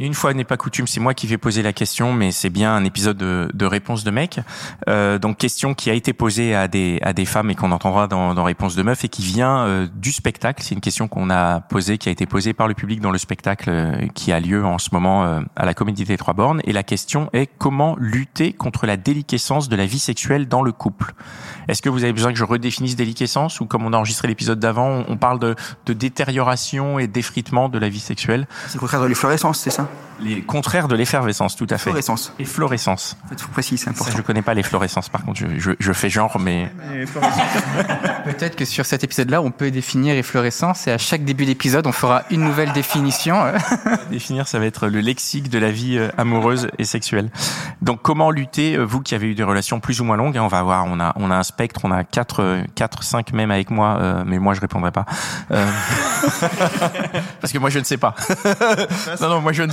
Une fois n'est pas coutume, c'est moi qui vais poser la question, mais c'est bien un épisode de, de réponse de mec. Euh, donc question qui a été posée à des à des femmes et qu'on entendra dans, dans réponse de meuf et qui vient euh, du spectacle. C'est une question qu'on a posée, qui a été posée par le public dans le spectacle euh, qui a lieu en ce moment euh, à la Comédie des Trois Bornes. Et la question est comment lutter contre la déliquescence de la vie sexuelle dans le couple? Est-ce que vous avez besoin que je redéfinisse déliquescence ou comme on a enregistré l'épisode d'avant, on, on parle de, de détérioration et d'effritement de la vie sexuelle? C'est le contraire de l'efflorescence, c'est ça? Les contraires de l'effervescence, tout à fait. Fait, faut préciser, c'est Ça, important. je connais pas l'efflorescence, par contre, je, je, je fais genre, mais Peut-être que sur cet épisode-là, on peut définir efflorescence et à chaque début d'épisode, on fera une nouvelle définition. définir, ça va être le lexique de la vie euh, amoureuse et sexuelle. Donc, comment lutter, euh, vous qui avez eu des relations plus ou moins longues, hein, on va voir, on a, on a un spectre, on a quatre, euh, quatre, cinq même avec moi, euh, mais moi je répondrai pas. Euh, Parce que moi je ne sais pas. non, non, moi je, ne-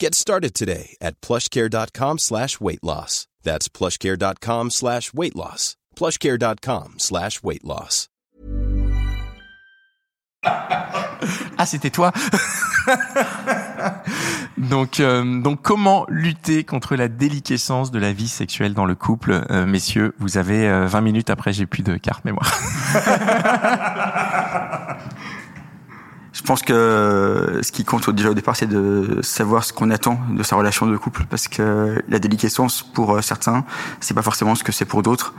Get started today at plushcare.com slash weight loss. That's plushcare.com slash weight loss. plushcare.com slash weight loss. Ah, c'était toi. donc, euh, donc, comment lutter contre la déliquescence de la vie sexuelle dans le couple, Euh, messieurs Vous avez euh, 20 minutes après, j'ai plus de carte mémoire. Pense que ce qui compte déjà au départ, c'est de savoir ce qu'on attend de sa relation de couple, parce que la déliquescence pour euh, certains, c'est pas forcément ce que c'est pour d'autres.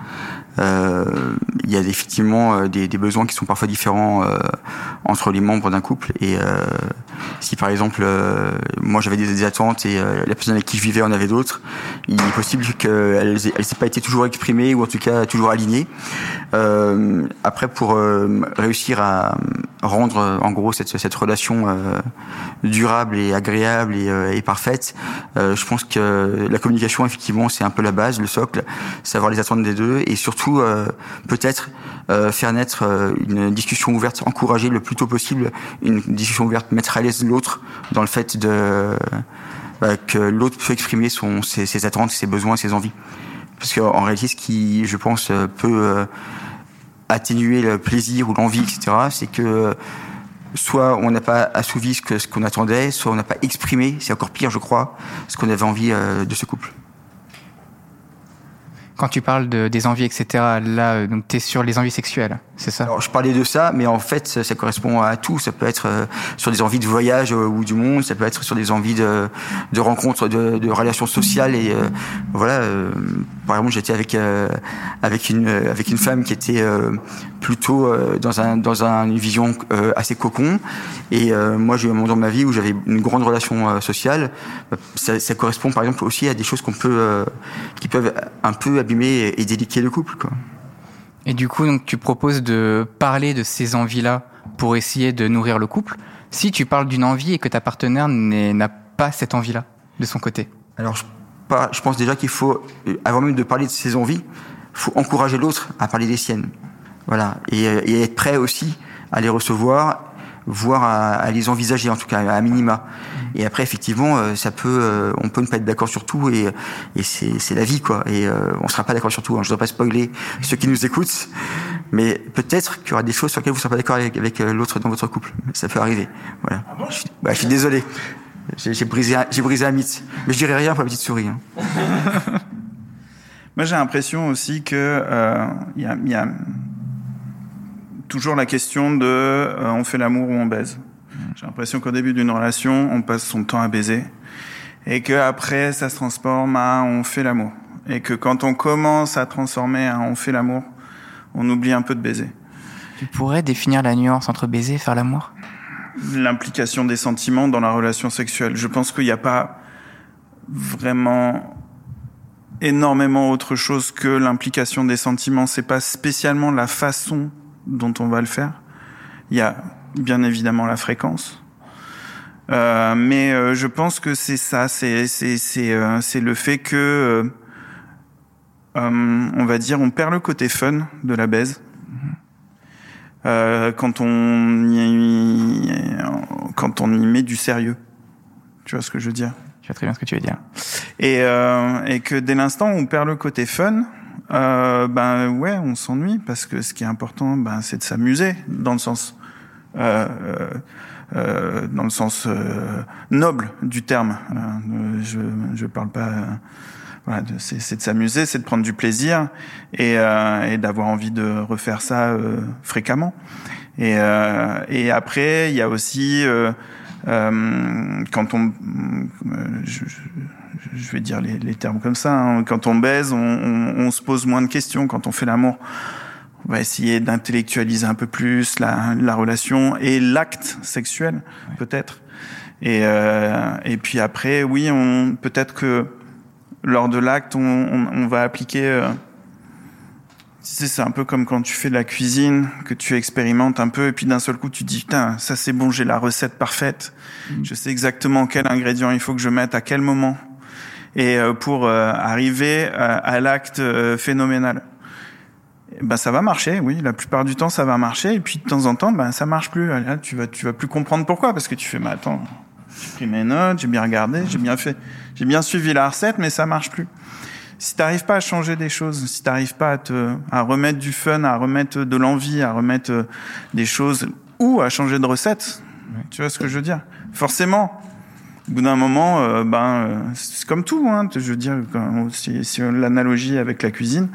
Euh, Il y a effectivement euh, des, besoins qui sont parfois différents entre les membres d'un couple. Et euh, si par exemple, moi j'avais des, attentes et la personne avec qui je vivais en avait d'autres, il est possible qu'elles aient, elles aient pas été toujours exprimées ou en tout cas toujours alignées. Après, pour réussir à rendre en gros cette, cette relation euh, durable et agréable et, euh, parfaite, euh, je pense que la communication effectivement c'est un peu la base, le socle, savoir les attentes des deux et surtout peut-être faire naître une discussion ouverte, encourager le plus tôt possible une discussion ouverte, mettre à l'aise l'autre dans le fait de bah, que l'autre peut exprimer ses, attentes, ses besoins, ses envies. Parce qu'en réalité, ce qui, je pense, peut atténuer le plaisir ou l'envie, etc., c'est que soit on n'a pas assouvi ce qu'on attendait, soit on n'a pas exprimé, c'est encore pire, je crois, ce qu'on avait envie euh, de ce couple. Quand tu parles de, des envies, etc., là, euh, donc t'es sur les envies sexuelles, c'est ça Alors, je parlais de ça, mais en fait, ça, correspond à tout. Ça peut être euh, sur des envies de voyage euh, ou du monde, ça peut être sur des envies de, rencontres, de, relations sociales. Et euh, voilà, par exemple, j'étais avec avec une femme qui était plutôt dans un dans un, une vision assez cocon. Et moi, j'ai eu un moment dans ma vie où j'avais une grande relation sociale. Ça, correspond, par exemple, aussi à des choses qu'on peut qui peuvent un peu abîmer et, et déliquer le couple. Quoi. Et du coup, donc, tu proposes de parler de ces envies-là pour essayer de nourrir le couple. Si tu parles d'une envie et que ta partenaire n'a pas cette envie-là de son côté. Alors, je, pense déjà qu'il faut, euh, avant même de parler de ses envies, faut encourager l'autre à parler des siennes. Voilà. Et, euh, et être prêt aussi à les recevoir, voire à, à les envisager, en tout cas, à minima. Et après, effectivement, euh, ça peut, euh, on peut ne pas être d'accord sur tout, et, et c'est la vie, quoi. Et euh, on sera pas d'accord sur tout. Hein. Je ne dois pas spoiler ceux qui nous écoutent, mais peut-être qu'il y aura des choses sur lesquelles vous ne serez pas d'accord avec, avec euh, l'autre dans votre couple. Ça peut arriver. Voilà. je, suis, bah, je suis désolé. J'ai brisé, j'ai brisé un mythe. Mais je dirais rien pour la petite souris. hein. Moi, j'ai l'impression aussi que euh, il y, a, y a toujours la question de euh, on fait l'amour ou on baise. J'ai l'impression qu'au début d'une relation, on passe son temps à baiser et que après, ça se transforme à on fait l'amour. Et que quand on commence à transformer à on fait l'amour, on oublie un peu de baiser. Tu pourrais définir la nuance entre baiser et faire l'amour? L'implication des sentiments dans la relation sexuelle. Je pense qu'il n'y a pas vraiment énormément autre chose que l'implication des sentiments. C'est pas spécialement la façon dont on va le faire. Il y a bien évidemment la fréquence. Euh, mais euh, je pense que c'est ça, c'est c'est c'est euh, c'est le fait que euh, on va dire on perd le côté fun de la baise euh, quand on y quand on y met du sérieux. Tu vois ce que je veux dire? Je vois très bien ce que tu veux dire. Et euh, et que dès l'instant où on perd le côté fun, euh, ben ouais, on s'ennuie parce que ce qui est important, ben c'est de s'amuser dans le sens euh, euh, dans le sens euh, noble du terme. Euh, je je parle pas. euh, voilà, c'est de s'amuser, c'est de prendre du plaisir et, euh, et d'avoir envie de refaire ça euh, fréquemment. Et, euh, et après, il y a aussi euh, quand on, euh, je, je- je vais dire les, les termes comme ça, hein, quand on baise, on, on, on se pose moins de questions. Quand on fait l'amour, on va essayer d'intellectualiser un peu plus la, la relation et l'acte sexuel, peut-être. Et, euh, et puis après, oui, on peut-être que lors de l'acte, on, on, on va appliquer. euh, tu sais, c'est un peu comme quand tu fais de la cuisine, que tu expérimentes un peu, et puis d'un seul coup, tu te dis putain, ça c'est bon, j'ai la recette parfaite. Je sais exactement quel ingrédient il faut que je mette à quel moment, et euh, pour euh, arriver à, à l'acte euh, phénoménal. Eh Ben ça va marcher, oui. La plupart du temps, ça va marcher, et puis de temps en temps, ben ça marche plus. Là, tu vas, tu vas plus comprendre pourquoi, parce que tu fais, mais attends, j'ai pris mes notes, j'ai bien regardé, j'ai bien fait, j'ai bien suivi la recette, mais ça marche plus. Si t'arrives pas à changer des choses, si t'arrives pas à te, à remettre du fun, à remettre de l'envie, à remettre euh, des choses, ou à changer de recette, tu vois ce que je veux dire? Forcément, au bout d'un moment, euh, ben, euh, c'est comme tout, hein, je veux dire, quand- si, l'analogie avec la cuisine,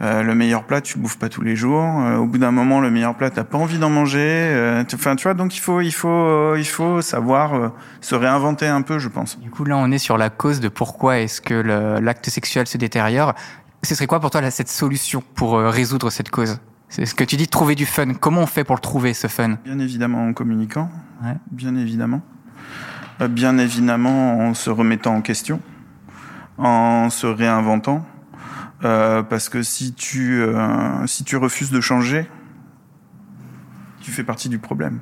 euh, le meilleur plat, tu le bouffes pas tous les jours. Euh, au bout d'un moment, le meilleur plat, t'as pas envie d'en manger. Euh, tu- Enfin, tu vois, donc il faut, il faut, euh, il faut savoir euh, se réinventer un peu, je pense. Du coup, là, on est sur la cause de pourquoi est-ce que l'acte sexuel se détériore. Ce serait quoi pour toi là, cette solution pour euh, résoudre cette cause? C'est ce que tu dis, trouver du fun. Comment on fait pour le trouver, ce fun? Bien évidemment en communiquant, Ouais. bien évidemment. Euh, bien évidemment en se remettant en question, en se réinventant. Euh, parce que si tu, euh, si tu refuses de changer, tu fais partie du problème.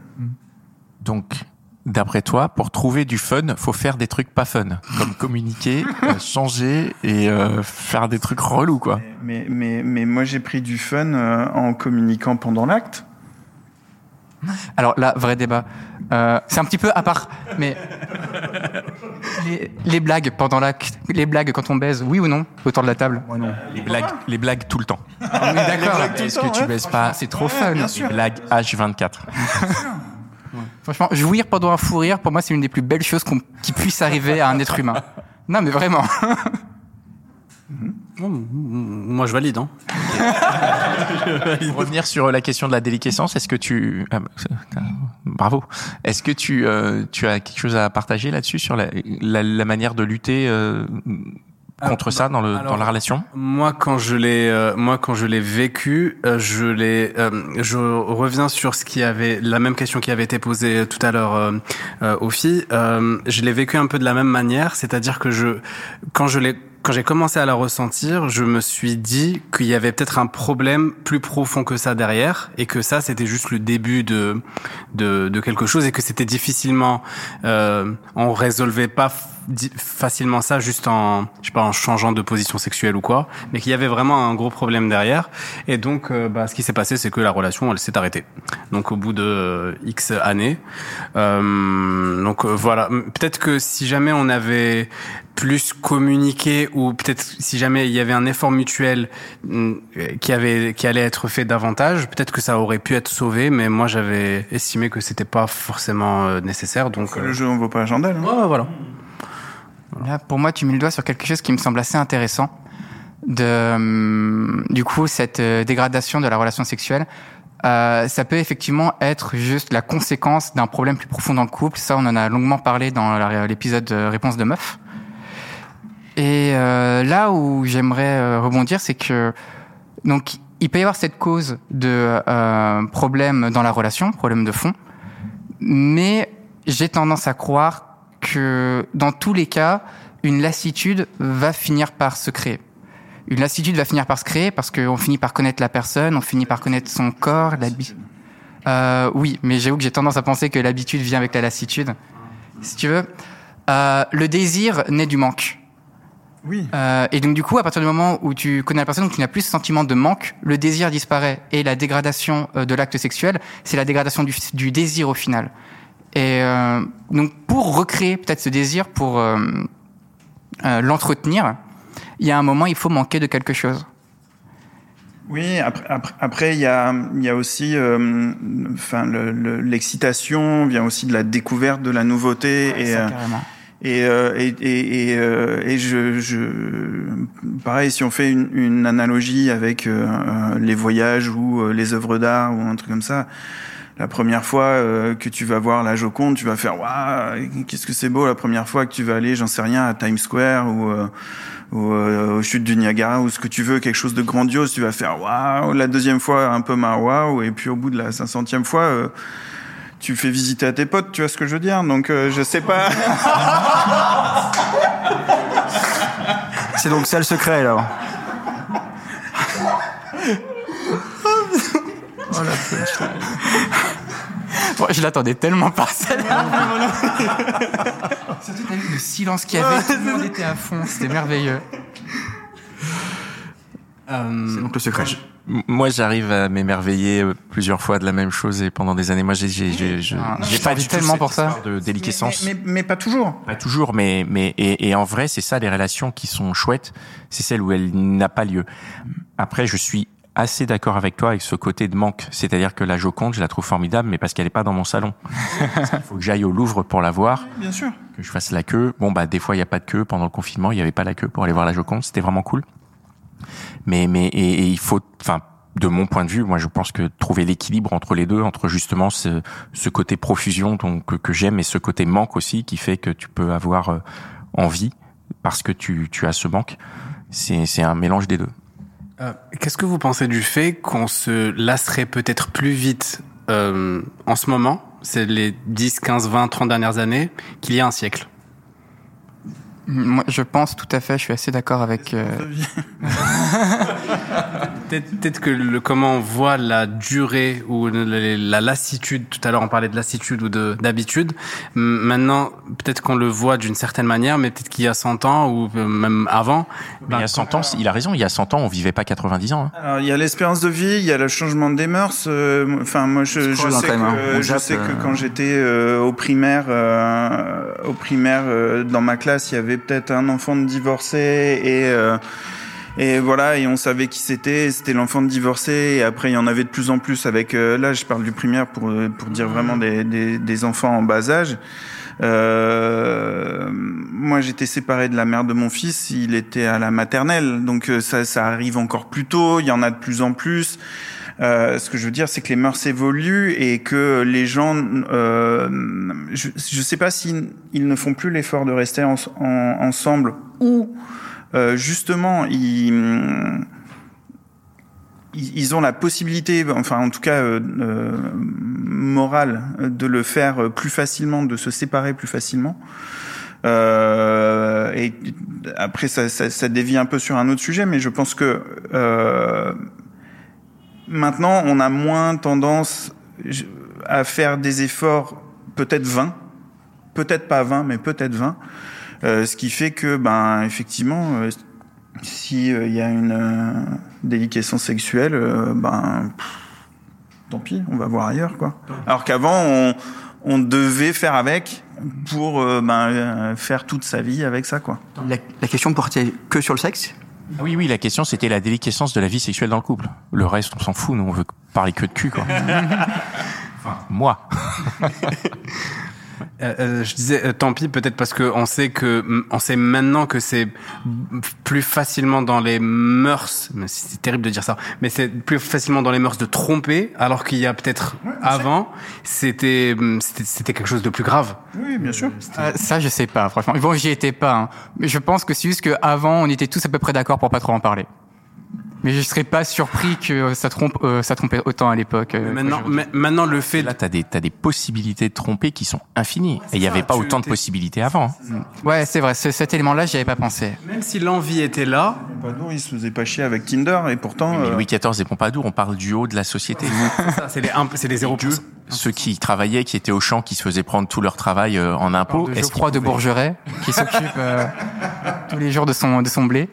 Donc, d'après toi, pour trouver du fun, faut faire des trucs pas fun, comme communiquer, euh, changer et euh, faire des trucs relous, quoi. Mais, mais, mais moi, j'ai pris du fun euh, en communiquant pendant l'acte. Alors là, vrai débat. C'est un petit peu à part, mais les, les blagues pendant l'acte, les blagues quand on baise, oui ou non, autour de la table? Les blagues, les blagues tout le temps. On est d'accord. Est-ce que tu baises pas? C'est trop fun. Les blagues H24. Franchement, jouir pendant un fou rire, pour moi, c'est une des plus belles choses qu'on- qui puisse arriver à un être humain. Non, mais vraiment. moi, je valide. Hein. Pour revenir sur la question de la déliquescence, est-ce que tu ah, bravo, est-ce que tu euh, tu as quelque chose à partager là-dessus sur la, la, la manière de lutter euh, contre Alors, ça dans le alors, dans la relation? Moi, quand je l'ai, euh, moi, quand je l'ai vécu, je l'ai, je reviens sur ce qui avait, la même question qui avait été posée tout à l'heure aux filles. Je l'ai vécu un peu de la même manière, c'est-à-dire que je, quand je l'ai, quand j'ai commencé à la ressentir, je me suis dit qu'il y avait peut-être un problème plus profond que ça derrière, et que ça, c'était juste le début de, de, de quelque chose, et que c'était difficilement, euh, on résolvait pas facilement ça juste en, je sais pas, en changeant de position sexuelle ou quoi, mais qu'il y avait vraiment un gros problème derrière. Et donc, euh, bah, ce qui s'est passé, c'est que la relation, elle s'est arrêtée. Donc, au bout de euh, X années. Euh, donc euh, voilà. Peut-être que si jamais on avait plus communiqué ou peut-être si jamais il y avait un effort mutuel mm, qui avait qui allait être fait davantage, peut-être que ça aurait pu être sauvé. Mais moi, j'avais estimé que c'était pas forcément nécessaire. Donc, Le jeu en vaut pas la chandelle. hein. ouais, voilà. Pour moi, tu mets le doigt sur quelque chose qui me semble assez intéressant. De, hum, du coup, cette euh, dégradation de la relation sexuelle, euh, ça peut effectivement être juste la conséquence d'un problème plus profond dans le couple. Ça, on en a longuement parlé dans l'épisode Réponse de meuf. Et euh, là où j'aimerais euh, rebondir, c'est que donc il peut y avoir cette cause de euh, problème dans la relation, problème de fond, mais j'ai tendance à croire que dans tous les cas, une lassitude va finir par se créer. Une lassitude va finir par se créer parce qu'on finit par connaître la personne, on finit par connaître son corps, l'habitude. Euh, oui, mais j'avoue que j'ai tendance à penser que l'habitude vient avec la lassitude. Si tu veux, euh, le désir naît du manque. Oui. Euh, et donc du coup, à partir du moment où tu connais la personne, donc tu n'as plus ce sentiment de manque, le désir disparaît. Et la dégradation de l'acte sexuel, c'est la dégradation du, du, désir au final. Et euh, donc pour recréer peut-être ce désir, pour euh, euh, l'entretenir, il y a un moment, il faut manquer de quelque chose. Oui, après, après, après, il y a, il y a aussi, euh, enfin, l'excitation le, vient aussi de la découverte de la nouveauté ouais, et, ça, et, euh, et, et, et, euh, et, je, je, pareil, si on fait une, une analogie avec les voyages ou les œuvres d'art ou un truc comme ça, la première fois euh, que tu vas voir la Joconde, tu vas faire waouh, qu'est-ce que c'est beau. La première fois que tu vas aller, j'en sais rien, à Times Square ou euh, ou euh, aux chutes du Niagara ou ce que tu veux, quelque chose de grandiose, tu vas faire waouh. La deuxième fois, un peu mar waouh, et puis au bout de la 500e fois, euh, tu fais visiter à tes potes, tu vois ce que je veux dire Donc euh, je sais pas. C'est donc ça le secret alors. oh la je l'attendais tellement pas celle-là. Surtout t'as vu le silence qu'il y avait, tout le monde était à fond, c'était merveilleux. Euh, c'est donc le secret. Moi, j'arrive à m'émerveiller plusieurs fois de la même chose et pendant des années. Moi, j'ai, j'ai, j'ai, j'ai Ah, pas du tellement pour ça. de déliquescence. Mais, mais, mais, pas toujours. Pas toujours, mais mais et, et en vrai, c'est ça les relations qui sont chouettes, c'est celle où elle n'a pas lieu. Après, je suis assez d'accord avec toi avec ce côté de manque. C'est-à-dire que la Joconde, je la trouve formidable, mais parce qu'elle est pas dans mon salon. Il faut que j'aille au Louvre pour la voir. Bien sûr. Que je fasse la queue. Bon, bah, des fois, il n'y a pas de queue. Pendant le confinement, il n'y avait pas la queue pour aller voir la Joconde. C'était vraiment cool. Mais, mais, et, et il faut, enfin, de mon point de vue, moi, je pense que trouver l'équilibre entre les deux, entre justement ce, ce côté profusion donc, que, que j'aime et ce côté manque aussi qui fait que tu peux avoir euh, envie parce que tu, tu as ce manque. C'est, c'est un mélange des deux. Euh, Qu'est-ce que vous pensez du fait qu'on se lasserait peut-être plus vite euh, en ce moment, c'est les 10, 15, 20, 30 dernières années, qu'il y a un siècle? Moi, je pense tout à fait, je suis assez d'accord avec. Euh... Peut-être peut que le, comment on voit la durée ou la, la lassitude, tout à l'heure on parlait de lassitude ou d'habitude, maintenant peut-être qu'on le voit d'une certaine manière, mais peut-être qu'il y a 100 ans ou même avant. Ben, il y a 100 ans, il a raison, il y a 100 ans on vivait pas 90 ans. Hein. Alors, il y a l'espérance de vie, il y a le changement des mœurs. Euh, enfin, moi je, je sais, que, je sais que quand j'étais euh, au primaire, euh, au primaire dans ma classe, il y avait peut-être un enfant de divorcé et et voilà, et on savait qui c'était, c'était l'enfant de divorcé, et après il y en avait de plus en plus avec, euh, là je parle du primaire pour, pour dire vraiment des, des, des enfants en bas âge. Euh, moi j'étais séparé de la mère de mon fils, il était à la maternelle, donc ça, ça arrive encore plus tôt, il y en a de plus en plus. Euh, ce que je veux dire, c'est que les mœurs évoluent et que les gens, euh, je ne sais pas s'ils ils ne font plus l'effort de rester en, en, ensemble ou euh, justement, ils, ils ont la possibilité, enfin en tout cas euh, euh, morale, de le faire plus facilement, de se séparer plus facilement. Et après, ça, ça, dévie un peu sur un autre sujet, mais je pense que maintenant, on a moins tendance à faire des efforts, peut-être 20, peut-être pas 20, mais peut-être 20, euh, ce qui fait que, ben, effectivement, euh, si il euh, y a une euh, déliquescence sexuelle, euh, ben, pff, tant pis, on va voir ailleurs, quoi. Alors qu'avant, on, on, devait faire avec pour ben, faire toute sa vie avec ça, quoi. La, la question portait que sur le sexe? Oui, oui, la question c'était la déliquescence de la vie sexuelle dans le couple. Le reste, on s'en fout, nous on veut parler que de cul, quoi. enfin, moi. Euh, euh, je disais euh, tant pis peut-être parce que on sait que on sait maintenant que c'est plus facilement dans les mœurs c'est terrible de dire ça mais c'est plus facilement dans les mœurs de tromper alors qu'il y a peut-être ouais, avant c'était c'était quelque chose de plus grave. Oui bien sûr. Euh, ça je sais pas franchement. Bon j'y étais pas hein. mais je pense que c'est juste que avant on était tous à peu près d'accord pour pas trop en parler Mais je serais pas surpris que ça trompe, euh, ça trompait autant à l'époque. euh, Maintenant, maintenant le fait Là, t'as des, t'as des possibilités de tromper qui sont infinies. Et il n'y avait pas autant de possibilités avant. hein. Ouais, c'est vrai. ce- cet élément-là, j'y avais pas pensé. même si l'envie était là, Pompadour, il se faisait pas chier avec Tinder et pourtant. Mais euh, Louis XIV et Pompadour, on parle du haut de la société. ça, c'est les un- c'est les 0%. Ceux qui travaillaient, qui étaient au champ, qui se faisaient prendre tout leur travail euh, en impôts. qu'ils Geoffroy de Bourgeret, qui s'occupe euh, tous les jours de son, de son blé.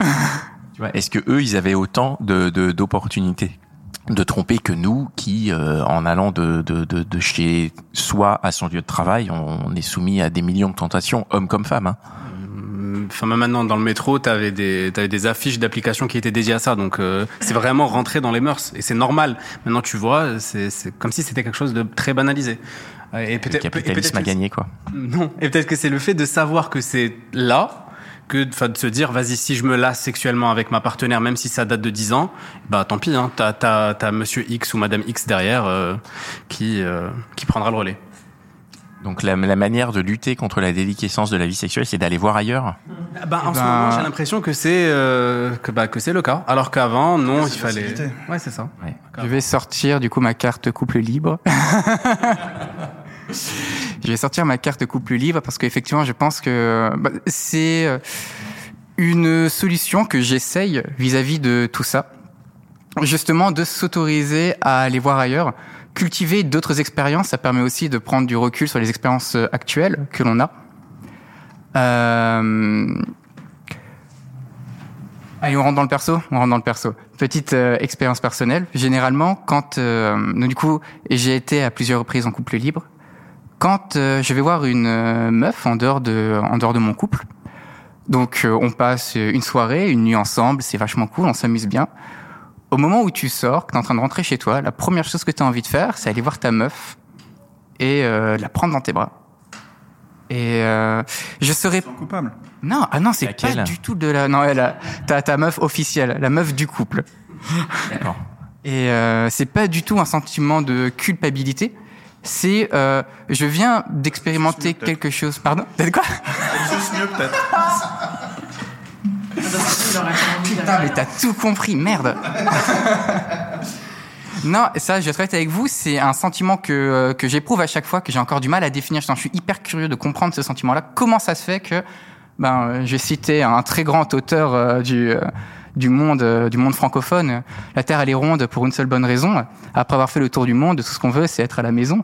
tu Est-ce que eux, ils avaient autant de de- d'opportunités de tromper que nous, qui, euh, en allant de, de, de, de chez soi à son lieu de travail, on, on est soumis à des millions de tentations, hommes comme femmes. Hein. Enfin, même maintenant, dans le métro, t'avais des, des affiches d'applications qui étaient dédiées à ça. Donc, euh, c'est vraiment rentré dans les mœurs. Et c'est normal. Maintenant, tu vois, c'est, comme si c'était quelque chose de très banalisé. Et Le peut-être, et capitalisme a gagné, quoi. Non. Et peut-être que c'est le fait de savoir que c'est là, que de se dire, vas-y, si je me lasse sexuellement avec ma partenaire, même si ça date de 10 ans, bah tant pis, hein, t'as, t'as, t'as monsieur X ou madame X derrière euh, qui, euh, qui prendra le relais. Donc la, la manière de lutter contre la déliquescence de la vie sexuelle, c'est d'aller voir ailleurs? Bah, en ce ben- moment, j'ai l'impression que c'est euh, que bah que c'est le cas. Alors qu'avant, non, il fallait. facilité. Ouais, c'est ça. Je vais sortir du coup ma carte couple libre. je vais sortir ma carte couple libre parce qu'effectivement, je pense que bah, c'est euh, une solution que j'essaye vis-à-vis de tout ça. Justement, de s'autoriser à aller voir ailleurs, cultiver d'autres expériences. Ça permet aussi de prendre du recul sur les expériences euh, actuelles que l'on a. Euh, Allez, on rentre dans le perso. On rentre dans le perso. Petite euh, expérience personnelle. Généralement, quand euh, donc, du coup, j'ai été à plusieurs reprises en couple libre. Quand euh, je vais voir une euh, meuf en dehors de en dehors de mon couple, donc euh, on passe une soirée, une nuit ensemble, c'est vachement cool, on s'amuse bien. Au moment où tu sors, que t'es en train de rentrer chez toi, la première chose que tu as envie de faire, c'est aller voir ta meuf et euh, la prendre dans tes bras. Et euh, je serais Sans coupable? non, ah non, c'est pas du tout de la. Non, elle a, t'as ta meuf officielle, la meuf du couple. D'accord. Et euh, c'est pas du tout un sentiment de culpabilité. C'est, euh, je viens d'expérimenter quelque chose. Pardon. T'as quoi Juste mieux peut-être. Putain, mais t'as tout compris, merde. Non, ça, je vais être avec vous, c'est un sentiment que, euh, que j'éprouve à chaque fois, que j'ai encore du mal à définir. Je suis hyper curieux de comprendre ce sentiment-là. Comment ça se fait que, ben, euh, j'ai cité un très grand auteur euh, du, euh, du monde, euh, du monde francophone. La Terre, elle est ronde pour une seule bonne raison. Après avoir fait le tour du monde, tout ce qu'on veut, c'est être à la maison.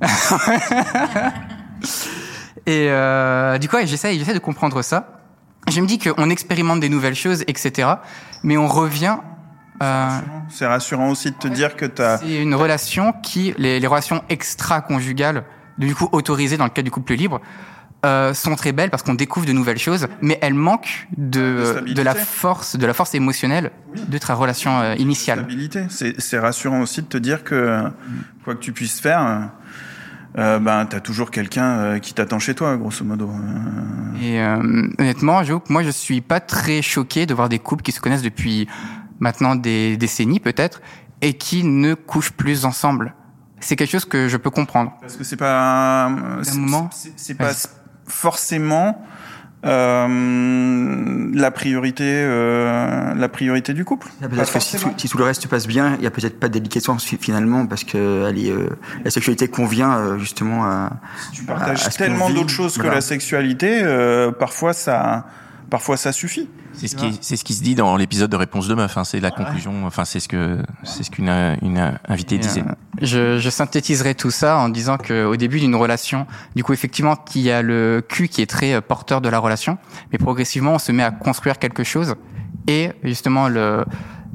Et euh, du coup, ouais, j'essaie, j'essaie de comprendre ça. Je me dis qu'on expérimente des nouvelles choses, etc. Mais on revient. Euh, C'est rassurant aussi de te dire que t'as. c'est une relation qui, les, les relations extra-conjugales, du coup autorisées dans le cadre du couple libre, euh, sont très belles parce qu'on découvre de nouvelles choses, mais elles manquent De de, stabilité. de la force, de la force émotionnelle de ta relation euh, initiale. Stabilité. C'est rassurant aussi de te dire que quoi que tu puisses faire, euh, ben t'as toujours quelqu'un euh, qui t'attend chez toi, grosso modo. Euh, Et euh, honnêtement, j'avoue que moi, je suis pas très choqué de voir des couples qui se connaissent depuis maintenant des décennies peut-être et qui ne couchent plus ensemble. C'est quelque chose que je peux comprendre. Parce que c'est pas euh, c'est- pas. Forcément euh, la priorité euh, la priorité du couple. Ah, Peut-être que si tout, si tout le reste se passe bien, il y a peut-être pas de déliquescence fi- finalement parce que elle est, euh, la sexualité convient euh, justement à. tu partages à ce qu'on tellement d'autres choses que voilà. la sexualité, euh, parfois ça parfois ça suffit. C'est ce qui, c'est ce qui se dit dans l'épisode de Réponse de meuf. Hein, c'est la conclusion. Enfin, c'est ce que, c'est ce qu'une une invitée Et, disait. euh, je, je synthétiserai tout ça en disant qu'au début d'une relation, du coup, effectivement, il y a le cul qui est très euh, porteur de la relation, mais progressivement, on se met à construire quelque chose. Et justement, le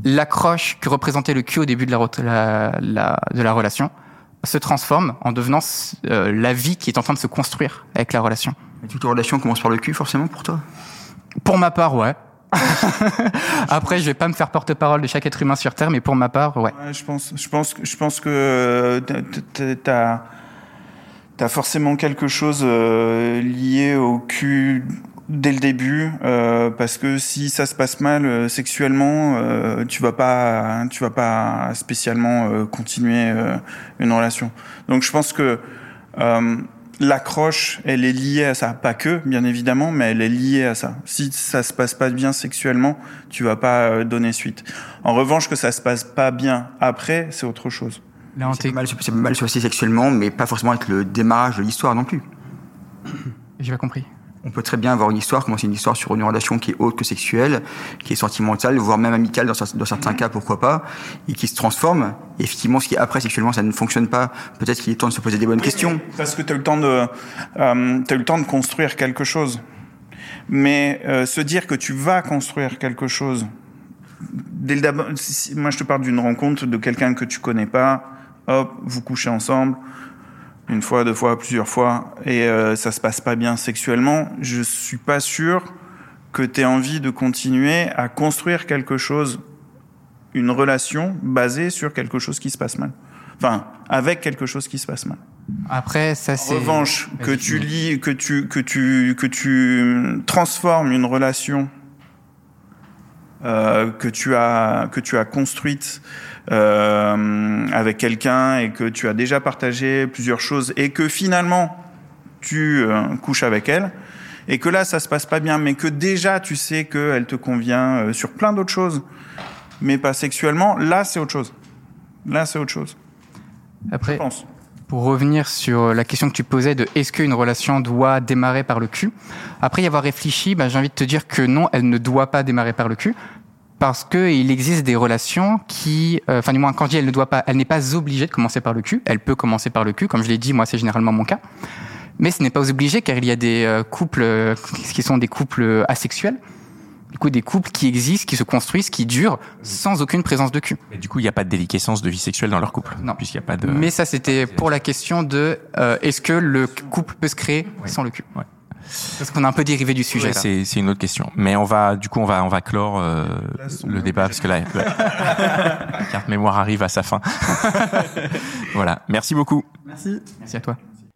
l'accroche que représentait le cul au début de la, re- la, la- de la relation se transforme en devenant euh, la vie qui est en train de se construire avec la relation. Et Toute relation commence par le cul forcément pour toi? Pour ma part, ouais. Après, je vais pas me faire porte-parole de chaque être humain sur Terre, mais pour ma part, ouais. Je pense, je pense, je pense que euh, t'as- t'as forcément quelque chose euh, lié au cul dès le début, euh, parce que si ça se passe mal sexuellement, tu vas pas, tu vas pas spécialement continuer une relation. Donc je pense que l'accroche, elle est liée à ça. Pas que, bien évidemment, mais elle est liée à ça. Si ça se passe pas bien sexuellement, tu vas pas euh, donner suite. En revanche, que ça se passe pas bien après, c'est autre chose. C'est mal, c'est mal se passer sexuellement, mais pas forcément avec le démarrage de l'histoire non plus. J'ai pas compris. On peut très bien avoir une histoire, commencer une histoire sur une relation qui est autre que sexuelle, qui est sentimentale, voire même amicale dans, cer- dans certains cas, pourquoi pas, et qui se transforme. Et effectivement, ce qui est après sexuellement, ça ne fonctionne pas. Peut-être qu'il est temps de se poser des bonnes questions. Parce que tu as eu le temps de, euh, eu le temps de construire quelque chose. Mais euh, se dire que tu vas construire quelque chose, dès le moi je te parle d'une rencontre de quelqu'un que tu connais pas, hop, vous couchez ensemble, une fois, deux fois, plusieurs fois, et euh, ça se passe pas bien sexuellement, je suis pas sûr que tu aies envie de continuer à construire quelque chose, une relation basée sur quelque chose qui se passe mal. Enfin, avec quelque chose qui se passe mal. Après, ça En c'est. revanche, que tu lis, que tu, que tu, que tu transformes une relation euh, que tu as, que tu as construite euh, avec quelqu'un et que tu as déjà partagé plusieurs choses et que finalement tu euh, couches avec elle et que là ça se passe pas bien, mais que déjà tu sais qu'elle te convient euh, sur plein d'autres choses, mais pas sexuellement, là c'est autre chose. Là c'est autre chose. Je Après, pense. pour revenir sur la question que tu posais de est-ce qu'une relation doit démarrer par le cul Après y avoir réfléchi, bah, j'ai envie de te dire que non, elle ne doit pas démarrer par le cul. Parce que il existe des relations qui, euh, enfin du moins quand je dis elle ne doit pas, elle n'est pas obligée de commencer par le cul. Elle peut commencer par le cul, comme je l'ai dit, moi c'est généralement mon cas. Mais ce n'est pas obligé car il y a des euh, couples euh, qui sont des couples asexuels, du coup des couples qui existent, qui se construisent, qui durent sans aucune présence de cul. Et du coup, il n'y a pas de déliquescence de vie sexuelle dans leur couple. Non. Puisqu'il n'y a pas de. Mais ça, c'était pour la question de euh, est-ce que le couple peut se créer sans le cul? Ouais. Parce qu'on a un peu dérivé du sujet. Ouais, c'est une autre question. Mais on va, du coup, on va, on va clore euh, le débat parce que là, la, la carte mémoire arrive à sa fin. voilà. Merci beaucoup. Merci à toi.